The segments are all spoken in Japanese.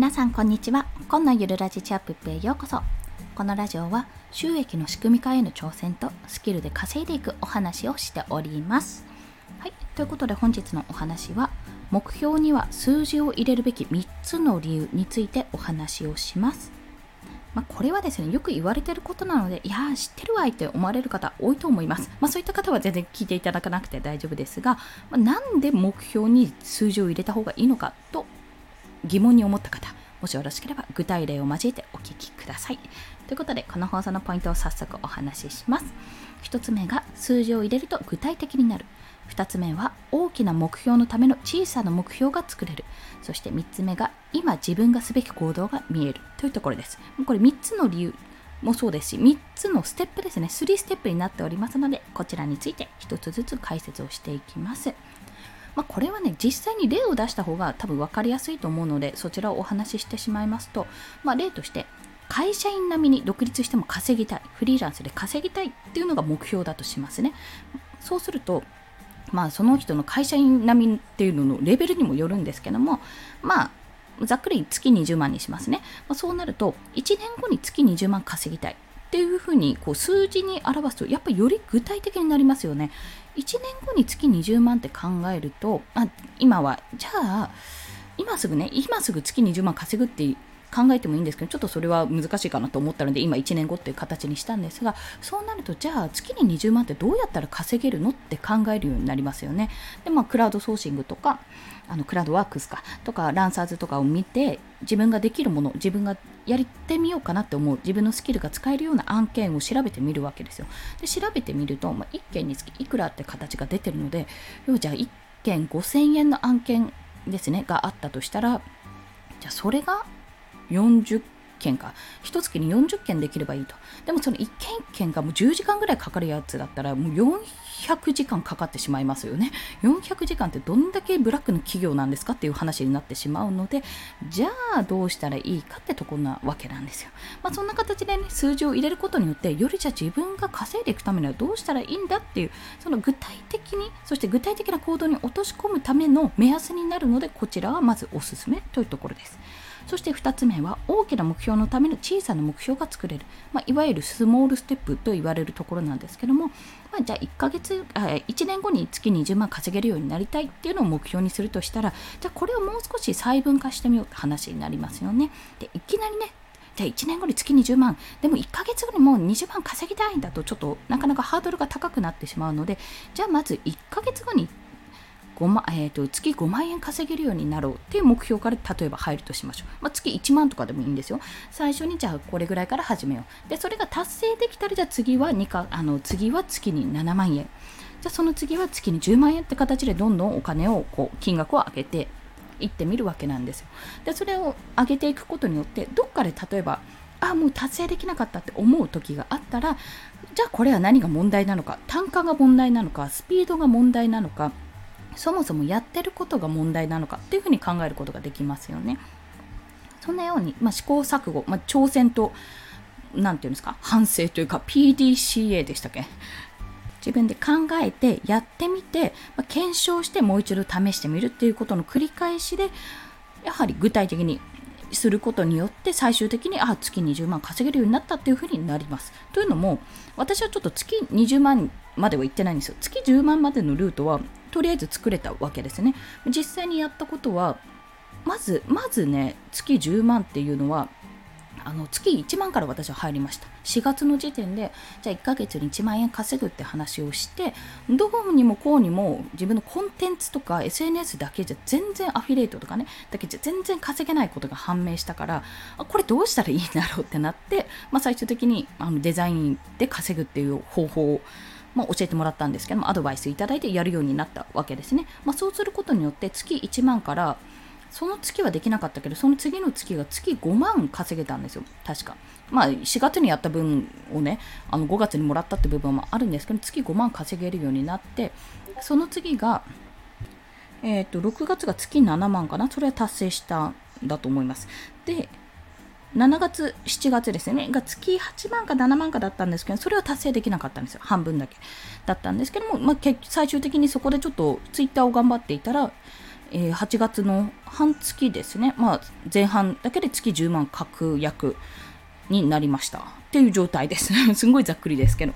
皆さんこんにちは。今のゆるラジチャップへようこそ。このラジオは収益の仕組み化への挑戦とスキルで稼いでいくお話をしております。はい。ということで本日のお話は目標には数字を入れるべき3つの理由についてお話をします。まあ、これはですね、よく言われてることなので、いやー、知ってるわいって思われる方多いと思います。まあ、そういった方は全然聞いていただかなくて大丈夫ですが、まあ、なんで目標に数字を入れた方がいいのかと疑問に思った方、もしよろしければ具体例を交えてお聞きください。ということで、この放送のポイントを早速お話しします。1つ目が数字を入れると具体的になる。2つ目は大きな目標のための小さな目標が作れる。そして3つ目が今自分がすべき行動が見えるというところです。これ3つの理由もそうですし、3つのステップですね、3ステップになっておりますので、こちらについて1つずつ解説をしていきます。まあ、これはね、実際に例を出した方が多分分かりやすいと思うので、そちらをお話ししてしまいますと、まあ、例として、会社員並みに独立しても稼ぎたい、フリーランスで稼ぎたいっていうのが目標だとしますね。そうすると、まあ、その人の会社員並みっていうののレベルにもよるんですけども、まあ、ざっくり月20万にしますね。まあ、そうなると、1年後に月20万稼ぎたいっていうふうにこう数字に表すと、やっぱりより具体的になりますよね。1年後に月20万って考えると、あ今は、じゃあ、今すぐね、今すぐ月20万稼ぐって考えてもいいんですけど、ちょっとそれは難しいかなと思ったので、今1年後っていう形にしたんですが、そうなると、じゃあ月に20万ってどうやったら稼げるのって考えるようになりますよね。で、まあ、クラウドソーシングとか、あのクラウドワークスか、とか、ランサーズとかを見て、自分ができるもの、自分がやってみようかなって思う、自分のスキルが使えるような案件を調べてみるわけですよ。で、調べてみると、まあ、1件につきいくらって形が出てるので、要はじゃあ1件5000円の案件ですね、があったとしたら、じゃあそれが40件か。一月に40件できればいいと。でもその1件1件がもう10時間ぐらいかかるやつだったらもう400時間かかってしまいますよね。400時間ってどんだけブラックの企業なんですかっていう話になってしまうので、じゃあどうしたらいいかってとこなわけなんですよ。まあそんな形でね、数字を入れることによって、よりじゃあ自分が稼いでいくためにはどうしたらいいんだっていう、その具体的に、そして具体的な行動に落とし込むための目安になるので、こちらはまずおすすめというところです。そして2つ目は大きな目標のための小さな目標が作れる、まあ、いわゆるスモールステップと言われるところなんですけども、まあ、じゃあ1ヶ月あ1年後に月20万稼げるようになりたいっていうのを目標にするとしたらじゃあこれをもう少し細分化してみようって話になりますよね。でいきなりねじゃあ1年後に月20万でも1ヶ月後にもう20万稼ぎたいんだとちょっとなかなかハードルが高くなってしまうのでじゃあまず1ヶ月後に5万、えーと、月5万円稼げるようになろうっていう目標から例えば入るとしましょう。まあ、月1万とかでもいいんですよ。最初にじゃあこれぐらいから始めよう。で、それが達成できたらじゃあ次は2か、あの次は月に7万円。じゃあその次は月に10万円って形でどんどんお金をこう金額を上げていってみるわけなんですよ。で、それを上げていくことによってどっかで例えばあもう達成できなかったって思う時があったらじゃあこれは何が問題なのか単価が問題なのかスピードが問題なのかそもそもやってることが問題なのかっていうふうに考えることができますよね。そんなように、まあ、試行錯誤、まあ、挑戦と、何て言うんですか、反省というか、PDCA でしたっけ？自分で考えてやってみて、まあ、検証してもう一度試してみるっていうことの繰り返しでやはり具体的にすることによって最終的にあ月20万稼げるようになったっていうふうになります。というのも私はちょっと月20万までは行ってないんですよ。月10万までのルートはとりあえず作れたわけですね。実際にやったことは、まず、まずね、月10万っていうのは、あの月1万から私は入りました。4月の時点で、じゃあ1ヶ月に1万円稼ぐって話をして、どうにもこうにも自分のコンテンツとか SNS だけじゃ全然アフィリエイトとかね、だけじゃ全然稼げないことが判明したから、これどうしたらいいんだろうってなって、まあ、最終的にあのデザインで稼ぐっていう方法をまあ、教えてもらったんですけどもアドバイスいただいてやるようになったわけですね、まあ、そうすることによって月1万からその月はできなかったけどその次の月が月5万稼げたんですよ。確か。まあ4月にやった分をねあの5月にもらったって部分もあるんですけど月5万稼げるようになってその次がえっ、ー、と6月が月7万かな？それは達成したんだと思います。で7月、7月ですね、が月8万か7万かだったんですけど、それは達成できなかったんですよ。半分だけ。だったんですけども、まあ、最終的にそこでちょっとツイッターを頑張っていたら、えー、8月の半月ですね、まあ、前半だけで月10万確約になりましたっていう状態です。すごいざっくりですけど。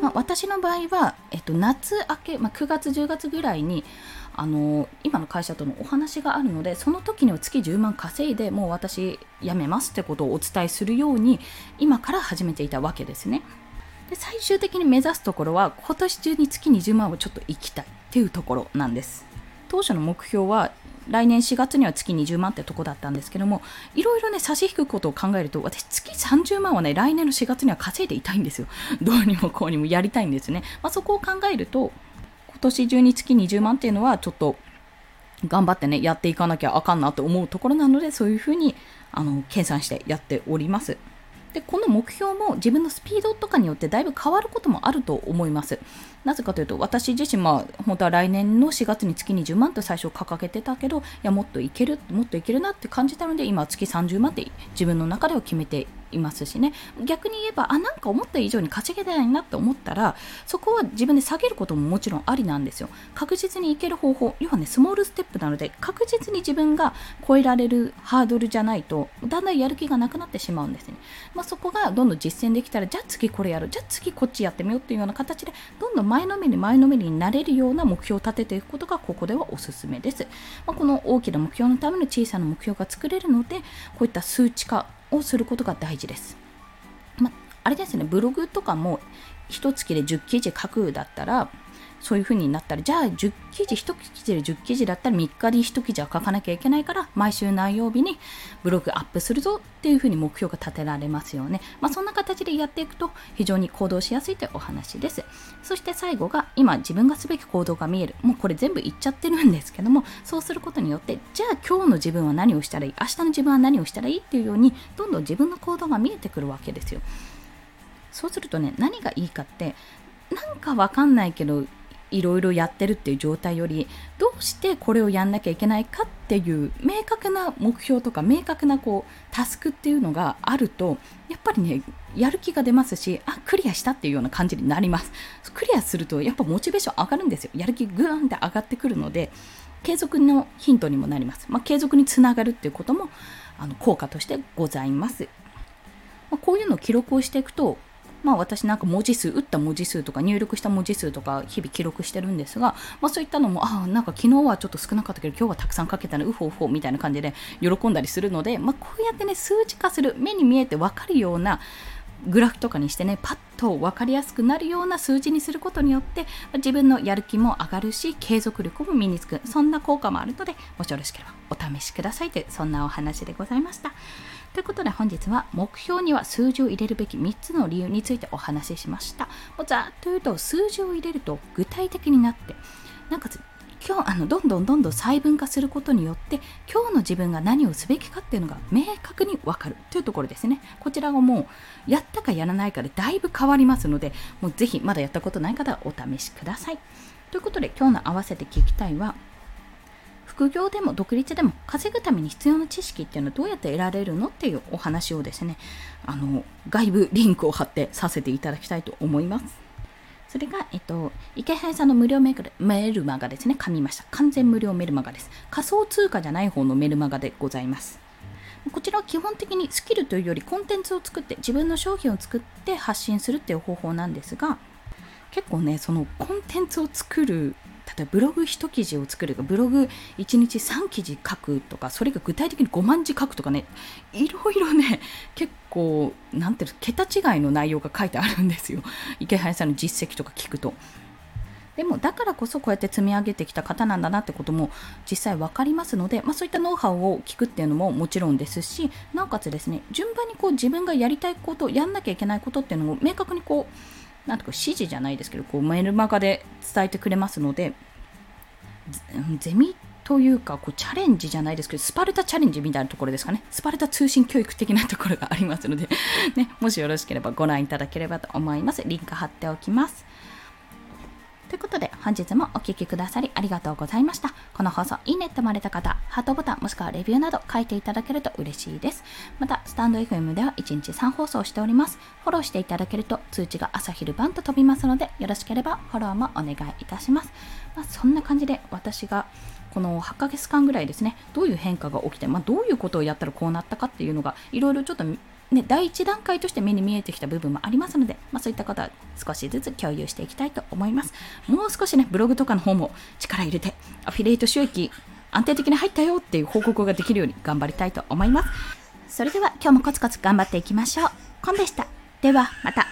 まあ、私の場合は、えっと、夏明け、まあ、9月、10月ぐらいにあの今の会社とのお話があるのでその時には月10万稼いでもう私辞めますってことをお伝えするように今から始めていたわけですね。で最終的に目指すところは今年中に月20万をちょっと行きたいっていうところなんです。当初の目標は来年4月には月20万ってとこだったんですけどもいろいろね差し引くことを考えると私月30万はね来年の4月には稼いでいたいんですよ。どうにもこうにもやりたいんですね、まあ、そこを考えると今年中に月20万っていうのはちょっと頑張ってねやっていかなきゃあかんなと思うところなのでそういうふうにあの計算してやっております。でこの目標も自分のスピードとかによってだいぶ変わることもあると思います。なぜかというと私自身まあ本当は来年の4月に月20万と最初掲げてたけどいやもっといけるもっといけるなって感じたので今月30万って自分の中では決めていますしね。逆に言えばあなんか思った以上に稼げないなって思ったらそこは自分で下げることももちろんありなんですよ。確実にいける方法要はねスモールステップなので確実に自分が超えられるハードルじゃないとだんだんやる気がなくなってしまうんですね、まあ、そこがどんどん実践できたらじゃあ次これやるじゃあ次こっちやってみようっていうような形でどんどん前のめり前のめりになれるような目標を立てていくことがここではおすすめです、まあ、この大きな目標のための小さな目標が作れるのでこういった数値化をすることが大事です。まあれですね、ブログとかも1月で10記事書くだったら、そういう風になったら、じゃあ10記事、1記事で10記事だったら3日に1記事は書かなきゃいけないから、毎週何曜日にブログアップするぞっていう風に目標が立てられますよね。まあ、そんな形でやっていくと非常に行動しやすいというお話です。そして最後が、今自分がすべき行動が見える。もうこれ全部言っちゃってるんですけども、そうすることによって、じゃあ今日の自分は何をしたらいい？明日の自分は何をしたらいい？っていうように、どんどん自分の行動が見えてくるわけですよ。そうするとね、何がいいかって、なんかわかんないけど、いろいろやってるっていう状態よりどうしてこれをやんなきゃいけないかっていう明確な目標とか明確なこうタスクっていうのがあるとやっぱりねやる気が出ますしあクリアしたっていうような感じになります。クリアするとやっぱモチベーション上がるんですよ。やる気グーンって上がってくるので継続のヒントにもなります、まあ、継続につながるっていうこともあの効果としてございます、まあ、こういうのを記録をしていくとまあ私なんか文字数、打った文字数とか入力した文字数とか日々記録してるんですが、まあそういったのも、ああ、なんか昨日はちょっと少なかったけど今日はたくさん書けたらうほうほうみたいな感じで喜んだりするので、まあこうやってね、数値化する、目に見えてわかるようなグラフとかにしてねパッと分かりやすくなるような数字にすることによって自分のやる気も上がるし継続力も身につくそんな効果もあるのでもしよろしければお試しくださいというそんなお話でございました。ということで本日は目標には数字を入れるべき3つの理由についてお話ししました。もうざっと言うと数字を入れると具体的になってなんか今日あのどんどんどんどん細分化することによって今日の自分が何をすべきかっていうのが明確に分かるというところですね。こちらがもうやったかやらないかでだいぶ変わりますのでもうぜひまだやったことない方はお試しください。ということで今日の合わせて聞きたいは副業でも独立でも稼ぐために必要な知識っていうのはどうやって得られるのっていうお話をですねあの外部リンクを貼ってさせていただきたいと思いますそれが、えっと、池原さんの無料メルマガですね、噛みました。完全無料メルマガです。仮想通貨じゃない方のメルマガでございます。こちらは基本的にスキルというよりコンテンツを作って自分の商品を作って発信するっていう方法なんですが結構ねそのコンテンツを作る例えばブログ1記事を作るとかブログ1日3記事書くとかそれが具体的に5万字書くとかねいろいろね結構なんていうの桁違いの内容が書いてあるんですよ池原さんの実績とか聞くと。でもだからこそこうやって積み上げてきた方なんだなってことも実際分かりますので、まあ、そういったノウハウを聞くっていうのももちろんですしなおかつですね順番にこう自分がやりたいことやんなきゃいけないことっていうのも明確にこうなんとか指示じゃないですけど、こうメルマガで伝えてくれますので、ゼミというか、こうチャレンジじゃないですけど、スパルタチャレンジみたいなところですかね。スパルタ通信教育的なところがありますのでね、もしよろしければご覧いただければと思います。リンク貼っておきます。ということで、本日もお聴きくださりありがとうございました。この放送、いいねって思われた方、ハートボタンもしくはレビューなど書いていただけると嬉しいです。また、スタンド FM では1日3放送しております。フォローしていただけると通知が朝昼晩と飛びますので、よろしければフォローもお願いいたします。まあ、そんな感じで私がこの8ヶ月間ぐらいですねどういう変化が起きて、まあ、どういうことをやったらこうなったかっていうのがいろいろちょっとね、第一段階として目に見えてきた部分もありますので、まあ、そういったことは少しずつ共有していきたいと思います。もう少しね、ブログとかの方も力入れて、アフィリエイト収益安定的に入ったよっていう報告ができるように頑張りたいと思います。それでは今日もコツコツ頑張っていきましょう。コンでした。ではまた。